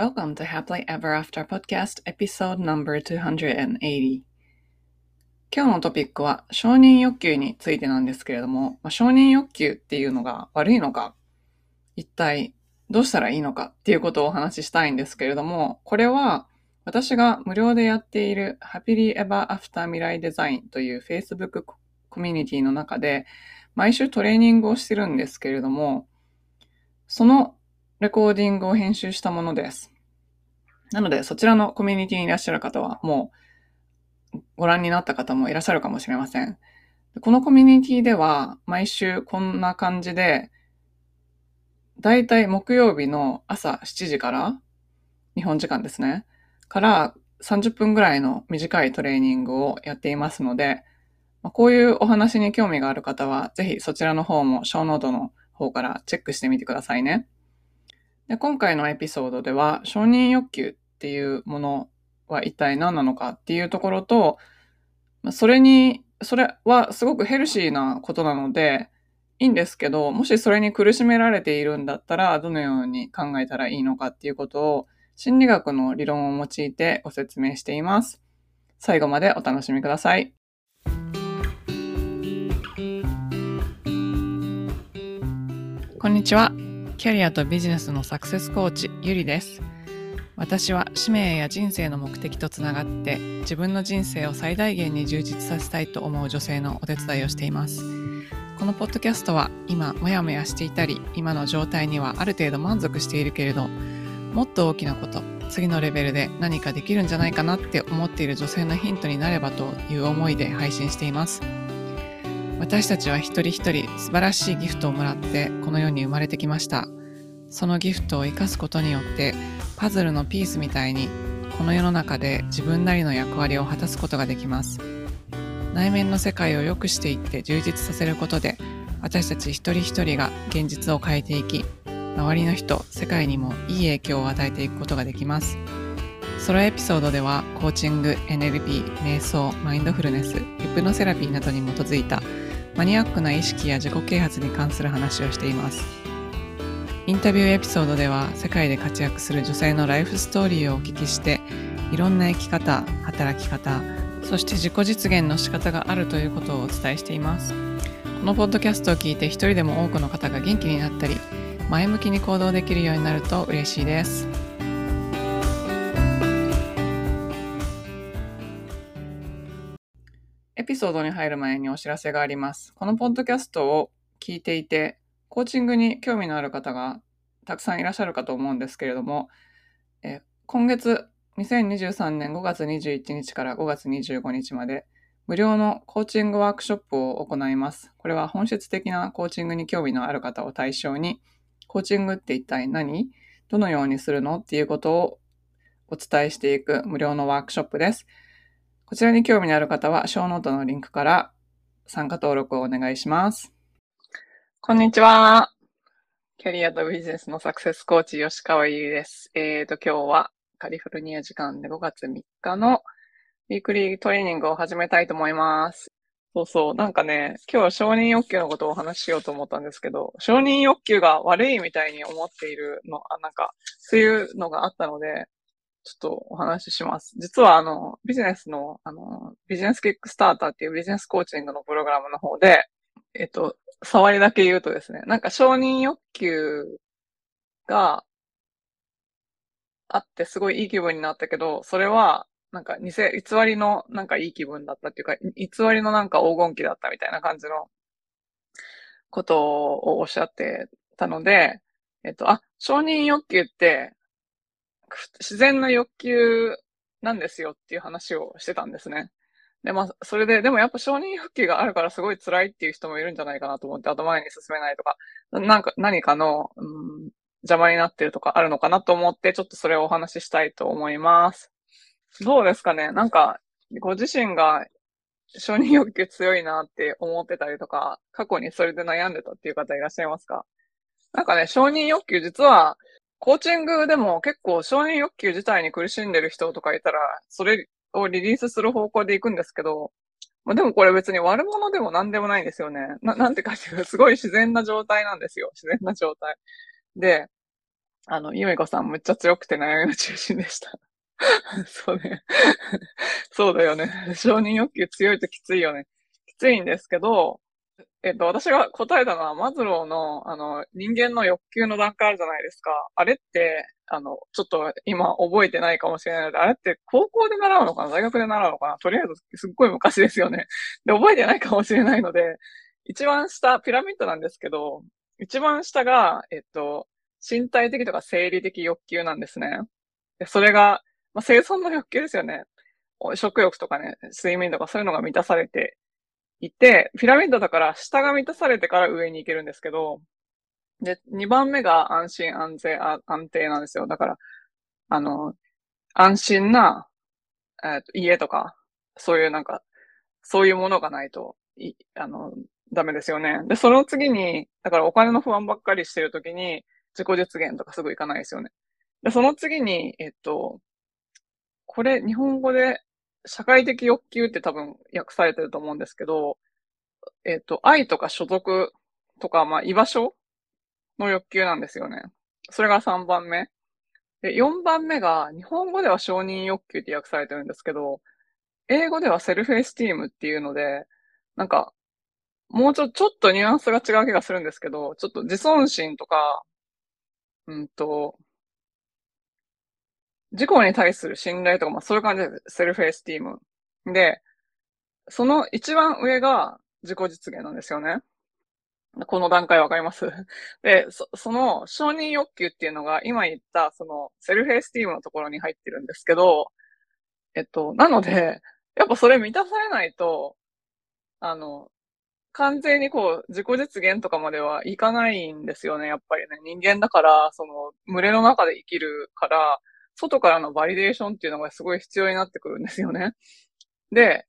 Welcome to Happily Ever After Podcast Episode Number 280今日のトピックは承認欲求についてなんですけれども、まあ、承認欲求っていうのが悪いのか、一体どうしたらいいのかっていうことをお話ししたいんですけれども、これは私が無料でやっている Happily Ever After 未来デザインという Facebook コミュニティの中で毎週トレーニングをしてるんですけれども、そのレコーディングを編集したものです。なので、そちらのコミュニティにいらっしゃる方は、もうご覧になった方もいらっしゃるかもしれません。このコミュニティでは、毎週こんな感じで、だいたい木曜日の朝7時から、日本時間ですね、から30分ぐらいの短いトレーニングをやっていますので、こういうお話に興味がある方は、ぜひそちらの方も show note の方からチェックしてみてくださいね。で今回のエピソードでは、承認欲求っていうものは一体何なのかっていうところと、それに、それはすごくヘルシーなことなので、いいんですけど、もしそれに苦しめられているんだったら、どのように考えたらいいのかっていうことを、心理学の理論を用いてご説明しています。最後までお楽しみください。こんにちは。キャリアとビジネスのサクセスコーチ、ゆりです。私は使命や人生の目的とつながって自分の人生を最大限に充実させたいと思う女性のお手伝いをしています。このポッドキャストは今モヤモヤしていたり今の状態にはある程度満足しているけれどもっと大きなこと次のレベルで何かできるんじゃないかなって思っている女性のヒントになればという思いで配信しています。私たちは一人一人素晴らしいギフトをもらってこの世に生まれてきました。そのギフトを生かすことによってパズルのピースみたいにこの世の中で自分なりの役割を果たすことができます。内面の世界を良くしていって充実させることで私たち一人一人が現実を変えていき周りの人、世界にもいい影響を与えていくことができます。ソロエピソードではコーチング、NLP、瞑想、マインドフルネス、ヒプノセラピーなどに基づいたマニアックな意識や自己啓発に関する話をしています。インタビューエピソードでは世界で活躍する女性のライフストーリーをお聞きしていろんな生き方、働き方、そして自己実現の仕方があるということをお伝えしています。このポッドキャストを聞いて一人でも多くの方が元気になったり前向きに行動できるようになると嬉しいです。ピソードに入る前にお知らせがあります。このポッドキャストを聞いていて、コーチングに興味のある方がたくさんいらっしゃるかと思うんですけれども、え今月2023年5月21日から5月25日まで無料のコーチングワークショップを行います。これは本質的なコーチングに興味のある方を対象に、コーチングって一体何？どのようにするの？っていうことをお伝えしていく無料のワークショップです。こちらに興味のある方は、ショーノートのリンクから参加登録をお願いします。こんにちは。キャリアとビジネスのサクセスコーチ、吉川優です。えっ、ー、と、今日はカリフォルニア時間で5月3日のウィークリートレーニングを始めたいと思います。そうそう。なんかね、今日は承認欲求のことをお話ししようと思ったんですけど、承認欲求が悪いみたいに思っているの、あなんか、そういうのがあったので、ちょっとお話しします。実はあの、ビジネスの、あの、ビジネスキックスターターっていうビジネスコーチングのプログラムの方で、えっと、触りだけ言うとですね、なんか承認欲求があってすごいいい気分になったけど、それは、なんか偽、偽りのなんかいい気分だったっていうか、偽りのなんか黄金期だったみたいな感じのことをおっしゃってたので、えっと、あ、承認欲求って自然な欲求なんですよっていう話をしてたんですね。で、まあ、それで、でもやっぱ承認欲求があるからすごい辛いっていう人もいるんじゃないかなと思って、後前に進めないとか、なんか、何かの、うん、邪魔になってるとかあるのかなと思って、ちょっとそれをお話ししたいと思います。どうですかね？なんか、ご自身が承認欲求強いなって思ってたりとか、過去にそれで悩んでたっていう方いらっしゃいますか？なんかね、承認欲求実はコーチングでも結構承認欲求自体に苦しんでる人とかいたら、それをリリースする方向で行くんですけど、まあ、でもこれ別に悪者でも何でもないんですよね。な、なんてかっていうと、すごい自然な状態なんですよ。自然な状態。で、あの、ゆめこさんむっちゃ強くて悩みの中心でした。そうね。そうだよね。承認欲求強いときついよね。きついんですけど、えっと、私が答えたのは、マズローの、あの、人間の欲求の段階あるじゃないですか。あれって、あの、ちょっと今覚えてないかもしれないので、あれって高校で習うのかな？大学で習うのかな？とりあえず、すっごい昔ですよね。で、覚えてないかもしれないので、一番下、ピラミッドなんですけど、一番下が、えっと、身体的とか生理的欲求なんですね。でそれが、まあ、生存の欲求ですよね。食欲とかね、睡眠とかそういうのが満たされていて、ピラミッドだから下が満たされてから上に行けるんですけど、で、2番目が安心安全安定なんですよ。だから、あの、安心な、えー、と家とか、そういうなんか、そういうものがないと、い、あの、ダメですよね。で、その次に、だからお金の不安ばっかりしてるときに、自己実現とかすぐいかないですよね。で、その次に、えっと、これ、日本語で社会的欲求って多分訳されてると思うんですけど、えっ、と、愛とか所属とか、まあ、居場所の欲求なんですよね。それが3番目。で、4番目が、日本語では承認欲求って訳されてるんですけど、英語ではセルフエスティームっていうので、なんか、もうちょ、ちょっとニュアンスが違う気がするんですけど、ちょっと自尊心とか、うんと、自己に対する信頼とか、まあそういう感じで self-esteem。で、その一番上が自己実現なんですよね。この段階わかります？で、そその承認欲求っていうのが今言ったその self-esteem のところに入ってるんですけど、えっと、なので、やっぱそれ満たされないと、あの、完全にこう、自己実現とかまではいかないんですよね、やっぱりね。人間だから、その、群れの中で生きるから、外からのバリデーションっていうのがすごい必要になってくるんですよね。で、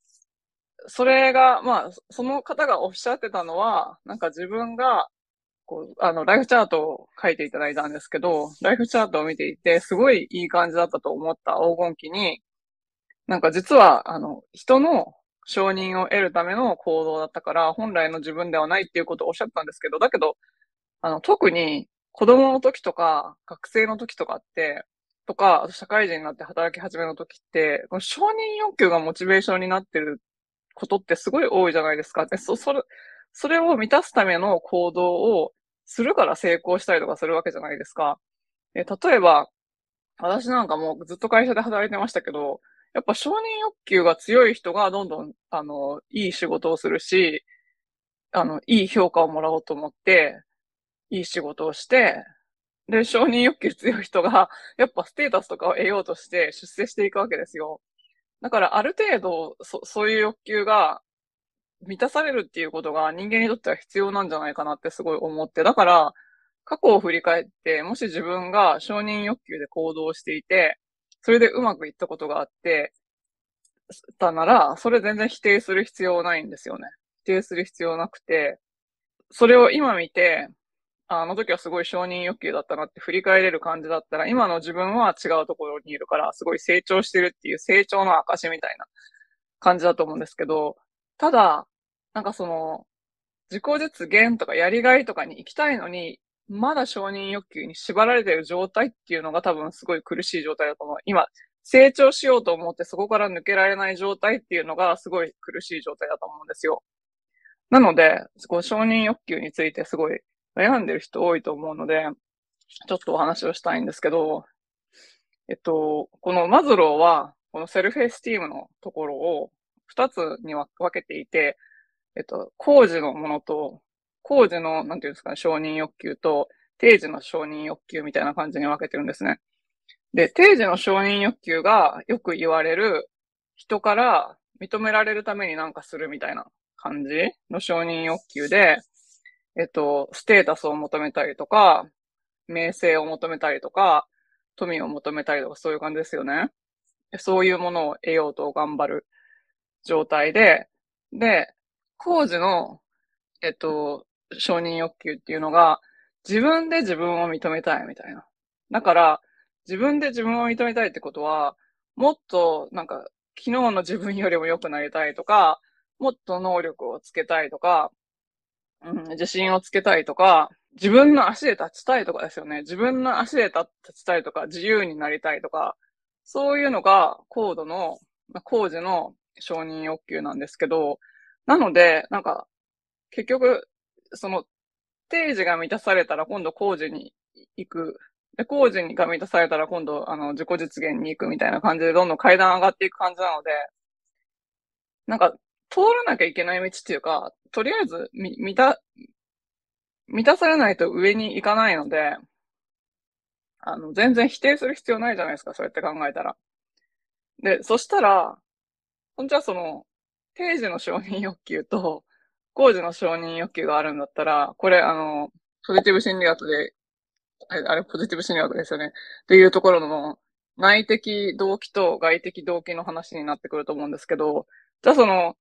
それが、まあ、その方がおっしゃってたのは、なんか自分が、こう、あの、ライフチャートを書いていただいたんですけど、ライフチャートを見ていて、すごいいい感じだったと思った黄金期に、なんか実は、あの、人の承認を得るための行動だったから、本来の自分ではないっていうことをおっしゃったんですけど、だけど、あの、特に子供の時とか、学生の時とかって、とか、社会人になって働き始めの時って、この承認欲求がモチベーションになってることってすごい多いじゃないですか。で、そ、それ、それを満たすための行動をするから成功したりとかするわけじゃないですか。え、例えば、私なんかもうずっと会社で働いてましたけど、やっぱ承認欲求が強い人がどんどん、あの、いい仕事をするし、あの、いい評価をもらおうと思って、いい仕事をして、で、承認欲求強い人が、やっぱステータスとかを得ようとして出世していくわけですよ。だからある程度、そ、そういう欲求が満たされるっていうことが人間にとっては必要なんじゃないかなってすごい思って、だから、過去を振り返って、もし自分が承認欲求で行動していて、それでうまくいったことがあって、たなら、それ全然否定する必要ないんですよね。否定する必要なくて、それを今見て、あの時はすごい承認欲求だったなって振り返れる感じだったら、今の自分は違うところにいるから、すごい成長してるっていう成長の証みたいな感じだと思うんですけど、ただ、なんかその、自己実現とかやりがいとかに行きたいのに、まだ承認欲求に縛られてる状態っていうのが多分すごい苦しい状態だと思う。今、成長しようと思ってそこから抜けられない状態っていうのがすごい苦しい状態だと思うんですよ。なので、こう承認欲求についてすごい悩んでる人多いと思うので、ちょっとお話をしたいんですけど、えっと、このマズローは、このセルフエスティームのところを二つに分けていて、えっと、工事のものと、工事の、なんていうんですかね、承認欲求と、定時の承認欲求みたいな感じに分けてるんですね。で、定時の承認欲求がよく言われる人から認められるためになんかするみたいな感じの承認欲求で、えっと、ステータスを求めたりとか、名声を求めたりとか、富を求めたりとか、そういう感じですよね。そういうものを得ようと頑張る状態で、で、工事の、えっと、承認欲求っていうのが、自分で自分を認めたいみたいな。だから、自分で自分を認めたいってことは、もっと、なんか、昨日の自分よりも良くなりたいとか、もっと能力をつけたいとか、うん、自信をつけたいとか、自分の足で立ちたいとかですよね。自分の足で立ちたいとか、自由になりたいとか、そういうのがコードの、工事の承認欲求なんですけど、なので、なんか、結局、その、定時が満たされたら今度工事に行く。で、工事が満たされたら今度、あの、自己実現に行くみたいな感じでどんどん階段上がっていく感じなので、なんか、通らなきゃいけない道っていうか、とりあえず、み、満た、満たされないと上に行かないので、あの、全然否定する必要ないじゃないですか、そうやって考えたら。で、そしたら、ほんじゃその、定時の承認欲求と、工事の承認欲求があるんだったら、これ、あの、ポジティブ心理学で、あれ、ポジティブ心理学ですよね。っていうところの、内的動機と外的動機の話になってくると思うんですけど、じゃあその、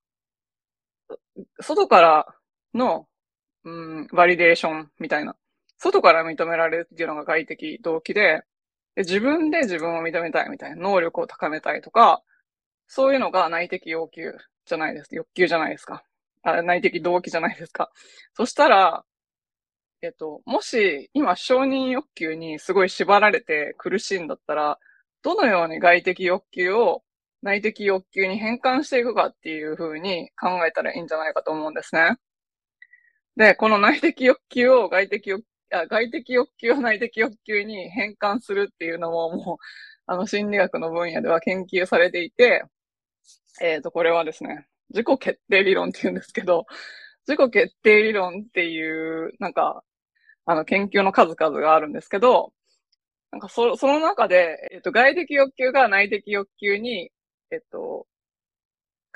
外からの、うん、バリデーションみたいな。外から認められるっていうのが外的動機で、で自分で自分を認めたいみたいな、能力を高めたいとか、そういうのが内的要求じゃないです。欲求じゃないですか。あ内的動機じゃないですか。そしたら、えっと、もし今承認欲求にすごい縛られて苦しいんだったら、どのように外的欲求を内的欲求に変換していくかっていうふうに考えたらいいんじゃないかと思うんですね。で、この内的欲求を外的欲あ外的欲求を内的欲求に変換するっていうのももう、あの心理学の分野では研究されていて、えっ、ー、と、これはですね、自己決定理論って言うんですけど、自己決定理論っていう、なんか、あの、研究の数々があるんですけど、なんかそ、その中で、えっ、と、外的欲求が内的欲求に、えっと、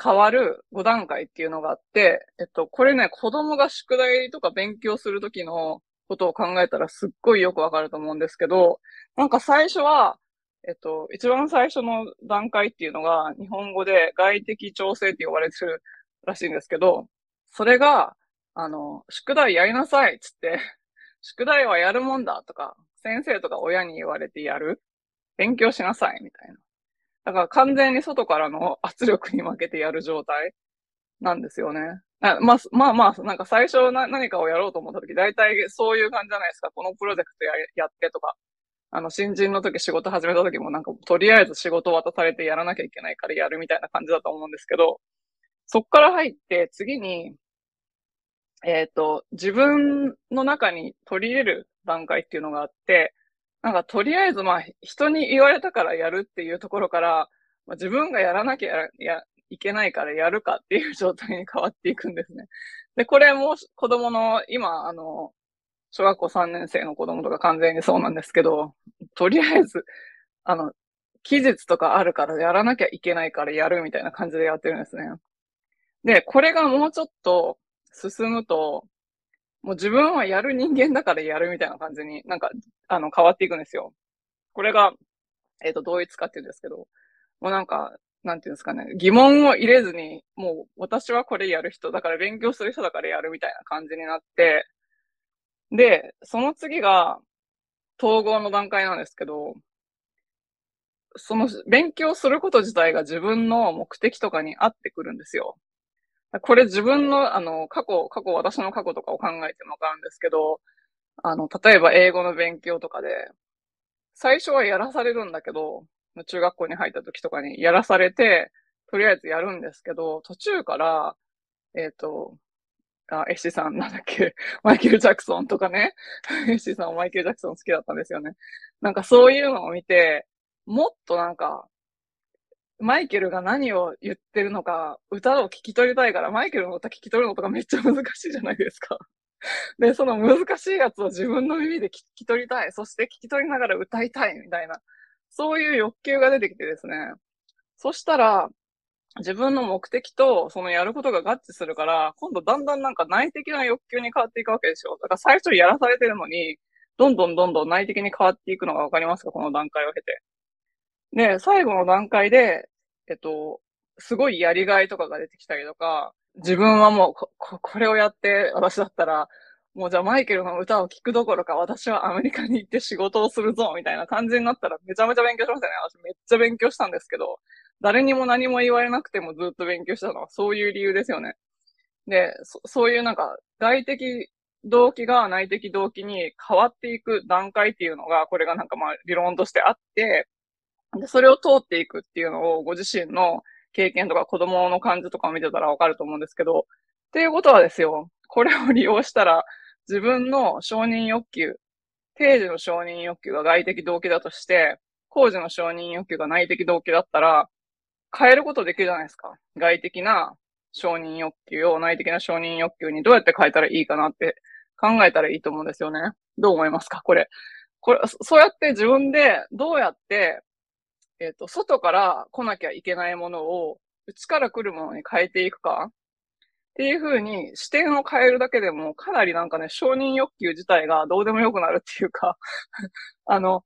変わる5段階っていうのがあって、えっと、これね、子供が宿題とか勉強するときのことを考えたらすっごいよくわかると思うんですけど、なんか最初は、えっと、一番最初の段階っていうのが、日本語で外的調整って呼ばれてるらしいんですけど、それが、あの、宿題やりなさいっつって、宿題はやるもんだとか、先生とか親に言われてやる勉強しなさいみたいな。だから完全に外からの圧力に負けてやる状態なんですよね。まあ、まあまあ、なんか最初な何かをやろうと思った時、大体そういう感じじゃないですか。このプロジェクトややってとか。あの、新人の時仕事始めた時もなんか、とりあえず仕事渡されてやらなきゃいけないからやるみたいな感じだと思うんですけど、そっから入って次に、えっ、ー、と、自分の中に取り入れる段階っていうのがあって、なんかとりあえずまあ人に言われたからやるっていうところから、まあ、自分がやらなきゃやいけないからやるかっていう状態に変わっていくんですね。で、これも子供の今、あの、小学校3年生の子供とか完全にそうなんですけど、とりあえず、あの、期日とかあるからやらなきゃいけないからやるみたいな感じでやってるんですね。で、これがもうちょっと進むと、もう自分はやる人間だからやるみたいな感じになんか、あの、変わっていくんですよ。これが、えっ、ー、と、同一化って言うんですけど、もうなんか、なんていうんですかね、疑問を入れずに、もう私はこれやる人だから勉強する人だからやるみたいな感じになって、で、その次が統合の段階なんですけど、その勉強すること自体が自分の目的とかに合ってくるんですよ。これ自分の、あの、過去、過去、私の過去とかを考えてもわかるんですけど、あの、例えば英語の勉強とかで、最初はやらされるんだけど、中学校に入った時とかにやらされて、とりあえずやるんですけど、途中から、えっ、ー、と、あ、エッシさんなんだっけ、マイケル・ジャクソンとかね。エッシさんはマイケル・ジャクソン好きだったんですよね。なんかそういうのを見て、もっとなんか、マイケルが何を言ってるのか、歌を聞き取りたいから、マイケルの歌聞き取るのとかめっちゃ難しいじゃないですか。で、その難しいやつを自分の耳で聞き取りたい。そして聞き取りながら歌いたいみたいな。そういう欲求が出てきてですね。そしたら、自分の目的とそのやることが合致するから、今度だんだんなんか内的な欲求に変わっていくわけですよ。だから最初やらされてるのに、どんどんどんどん内的に変わっていくのがわかりますか？この段階を経て。で、最後の段階で、えっと、すごいやりがいとかが出てきたりとか、自分はもうこ、これをやって私だったら、もうじゃあマイケルの歌を聴くどころか私はアメリカに行って仕事をするぞみたいな感じになったらめちゃめちゃ勉強しましたね。私めっちゃ勉強したんですけど、誰にも何も言われなくてもずっと勉強したのはそういう理由ですよね。で、そそういうなんか外的動機が内的動機に変わっていく段階っていうのが、これがなんかまあ理論としてあって、で、それを通っていくっていうのをご自身の経験とか子供の感じとかを見てたらわかると思うんですけど、っていうことはですよ、これを利用したら自分の承認欲求、定時の承認欲求が外的動機だとして、工事の承認欲求が内的動機だったら、変えることできるじゃないですか。外的な承認欲求を内的な承認欲求にどうやって変えたらいいかなって考えたらいいと思うんですよね。どう思いますか？これ。これ、そうやって自分でどうやってえっ、ー、と、外から来なきゃいけないものを、内から来るものに変えていくかっていう風に視点を変えるだけでも、かなりなんかね、承認欲求自体がどうでもよくなるっていうか あの、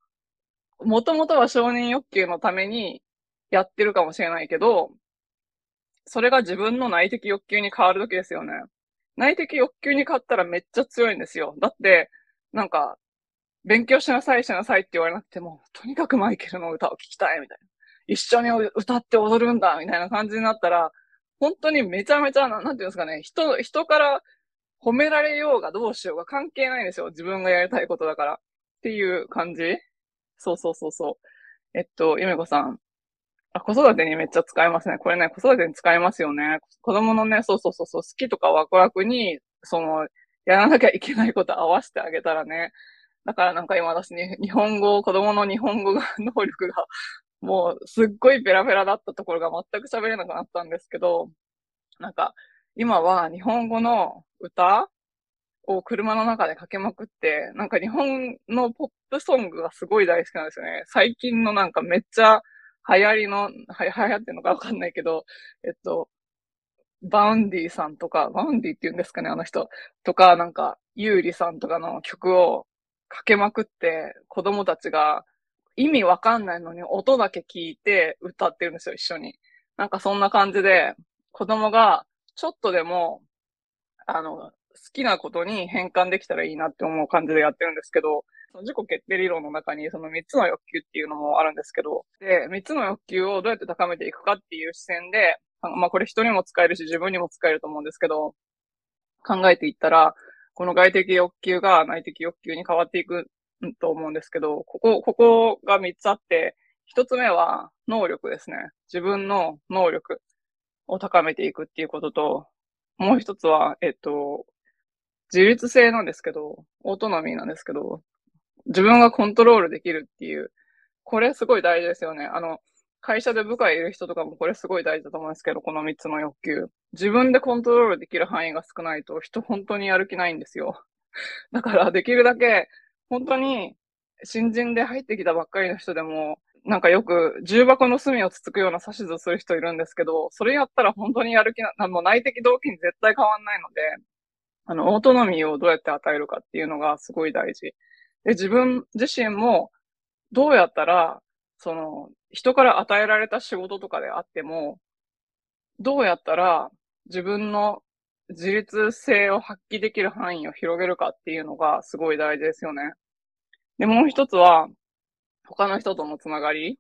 もともとは承認欲求のためにやってるかもしれないけど、それが自分の内的欲求に変わる時ですよね。内的欲求に変わったらめっちゃ強いんですよ。だって、なんか、勉強しなさい、しなさいって言われなくても、とにかくマイケルの歌を聴きたい、みたいな。一緒に歌って踊るんだ、みたいな感じになったら、本当にめちゃめちゃ、なんていうんですかね、人、人から褒められようがどうしようが関係ないんですよ。自分がやりたいことだから。っていう感じそうそうそうそう。えっと、ゆめこさん。あ、子育てにめっちゃ使えますね。これね、子育てに使えますよね。子供のね、そうそうそうそう、好きとかワクワクに、その、やらなきゃいけないこと合わせてあげたらね、だからなんか今私ね、日本語、子供の日本語が、能力が、もうすっごいペラペラだったところが全く喋れなくなったんですけど、なんか、今は日本語の歌を車の中でかけまくって、なんか日本のポップソングがすごい大好きなんですよね。最近のなんかめっちゃ流行りの、は、流行ってるのかわかんないけど、えっと、 Vaundy さんとか、 Vaundy って言うんですかね、あの人。とか、なんか、優里さんとかの曲をかけまくって、子供たちが意味わかんないのに音だけ聞いて歌ってるんですよ、一緒に。なんかそんな感じで、子供がちょっとでも、あの、好きなことに変換できたらいいなって思う感じでやってるんですけど、その自己決定理論の中にその3つの欲求っていうのもあるんですけど、で、3つの欲求をどうやって高めていくかっていう視点で、まあこれ人にも使えるし自分にも使えると思うんですけど、考えていったら、この外的欲求が内的欲求に変わっていくと思うんですけど、ここ、ここが3つあって、1つ目は能力ですね。自分の能力を高めていくっていうことと、もう1つは、えっと、自律性なんですけど、オートノミーなんですけど、自分がコントロールできるっていう、これすごい大事ですよね。あの、会社で部下いる人とかもこれすごい大事だと思うんですけど、この3つの欲求。自分でコントロールできる範囲が少ないと人本当にやる気ないんですよ。だからできるだけ本当に新人で入ってきたばっかりの人でも、なんかよく重箱の隅をつつくような指図する人いるんですけど、それやったら本当にやる気な、もう内的動機に絶対変わんないので、あの、オートノミーをどうやって与えるかっていうのがすごい大事。で、自分自身もどうやったらその、人から与えられた仕事とかであっても、どうやったら自分の自立性を発揮できる範囲を広げるかっていうのがすごい大事ですよね。で、もう一つは、他の人とのつながり。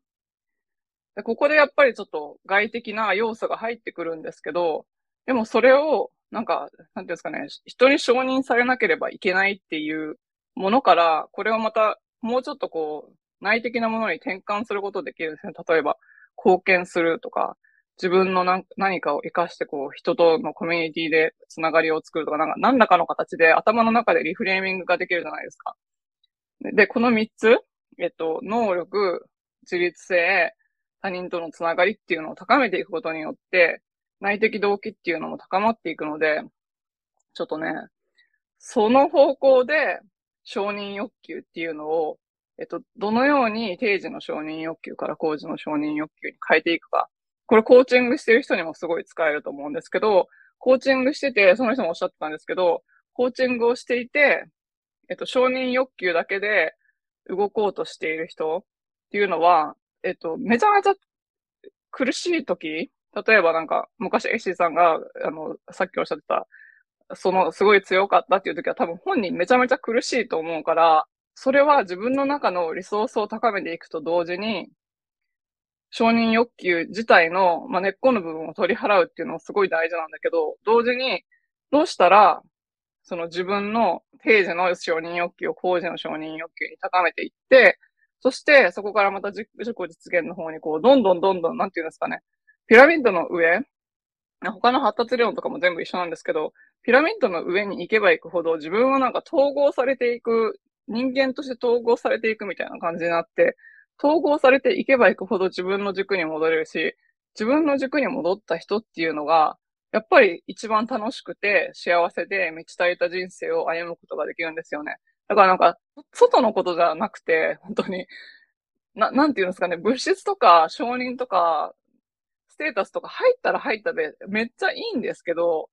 でここでやっぱりちょっと外的な要素が入ってくるんですけど、でもそれを、なんか、なんていうんですかね、人に承認されなければいけないっていうものから、これをまた、もうちょっとこう、内的なものに転換することできるんですね。例えば、貢献するとか、自分の何かを活かして、こう、人とのコミュニティでつながりを作るとか、なんか、何らかの形で頭の中でリフレーミングができるじゃないですか。で、この三つ、えっと、能力、自立性、他人とのつながりっていうのを高めていくことによって、内的動機っていうのも高まっていくので、ちょっとね、その方向で承認欲求っていうのをえっと、どのように定時の承認欲求から工事の承認欲求に変えていくか。これコーチングしてる人にもすごい使えると思うんですけど、コーチングしてて、その人もおっしゃってたんですけど、コーチングをしていて、えっと、承認欲求だけで動こうとしている人っていうのは、えっと、めちゃめちゃ苦しい時、例えばなんか、昔エッシーさんが、あの、さっきおっしゃってた、その、すごい強かったっていう時は多分本人めちゃめちゃ苦しいと思うから、それは自分の中のリソースを高めていくと同時に、承認欲求自体の、まあ、根っこの部分を取り払うっていうのもすごい大事なんだけど、同時に、どうしたら、その自分の定時の承認欲求を工事の承認欲求に高めていって、そしてそこからまた自己実現の方にこう、どんどんどんどん、なんていうんですかね、ピラミッドの上、他の発達理論とかも全部一緒なんですけど、ピラミッドの上に行けば行くほど自分はなんか統合されていく、人間として統合されていくみたいな感じになって、統合されていけば行くほど自分の軸に戻れるし、自分の軸に戻った人っていうのが、やっぱり一番楽しくて幸せで満ち足りた人生を歩むことができるんですよね。だからなんか、外のことじゃなくて、本当に、な、なんていうんですかね、物質とか承認とか、ステータスとか入ったら入ったでめっちゃいいんですけど、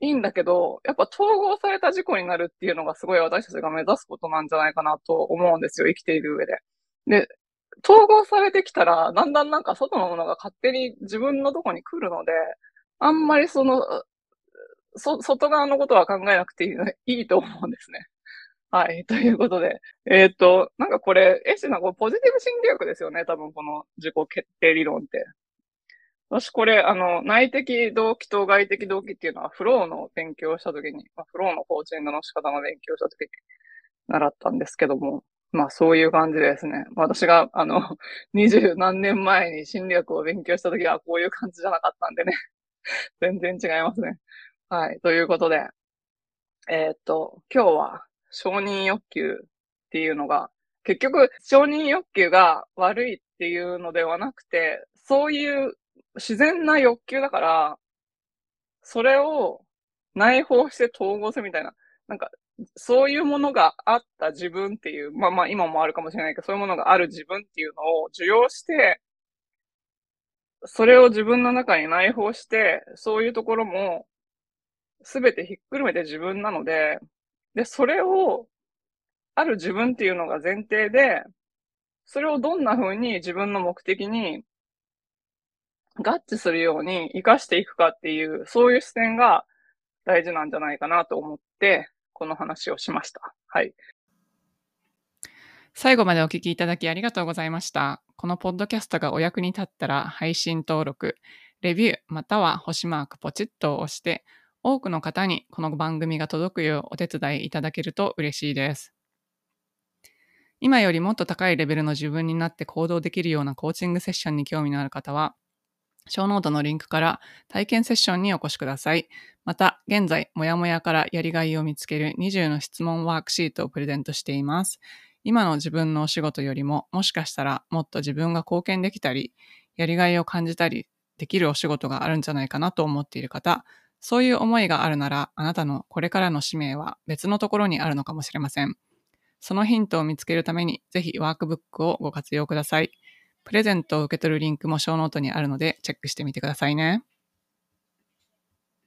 いいんだけど、やっぱ統合された事故になるっていうのがすごい私たちが目指すことなんじゃないかなと思うんですよ、生きている上で。で、統合されてきたら、だんだんなんか外のものが勝手に自分のとこに来るので、あんまりその、そ、外側のことは考えなくていいいいと思うんですね。はい。ということで。えっ、ー、と、なんかこれ、エッシな、こうポジティブ心理学ですよね。多分この自己決定理論って。私これ、あの、内的動機と外的動機っていうのは、フローの勉強をしたときに、まあ、フローのコーチングの仕方の勉強をしたときに習ったんですけども、まあそういう感じですね。私が、あの、二十何年前に心理学を勉強したときはこういう感じじゃなかったんでね。全然違いますね。はい。ということで、えー、っと、今日は承認欲求っていうのが、結局承認欲求が悪いっていうのではなくて、そういう自然な欲求だから、それを内包して統合するみたいな、なんか、そういうものがあった自分っていう、まあまあ今もあるかもしれないけど、そういうものがある自分っていうのを受容して、それを自分の中に内包して、そういうところも、すべてひっくるめて自分なので、で、それを、ある自分っていうのが前提で、それをどんな風に自分の目的に合致するように活かしていくかっていう、そういう視点が大事なんじゃないかなと思って、この話をしました。はい。最後までお聞きいただきありがとうございました。このポッドキャストがお役に立ったら配信登録、レビューまたは星マークポチッと押して、多くの方にこの番組が届くようお手伝いいただけると嬉しいです。今よりもっと高いレベルの自分になって行動できるようなコーチングセッションに興味のある方は、ショーノートのリンクから体験セッションにお越しください。また、現在、もやもやからやりがいを見つける20の質問ワークシートをプレゼントしています。今の自分のお仕事よりも、もしかしたらもっと自分が貢献できたり、やりがいを感じたりできるお仕事があるんじゃないかなと思っている方、そういう思いがあるなら、あなたのこれからの使命は別のところにあるのかもしれません。そのヒントを見つけるために、ぜひワークブックをご活用ください。プレゼントを受け取るリンクもショーノートにあるので、チェックしてみてくださいね。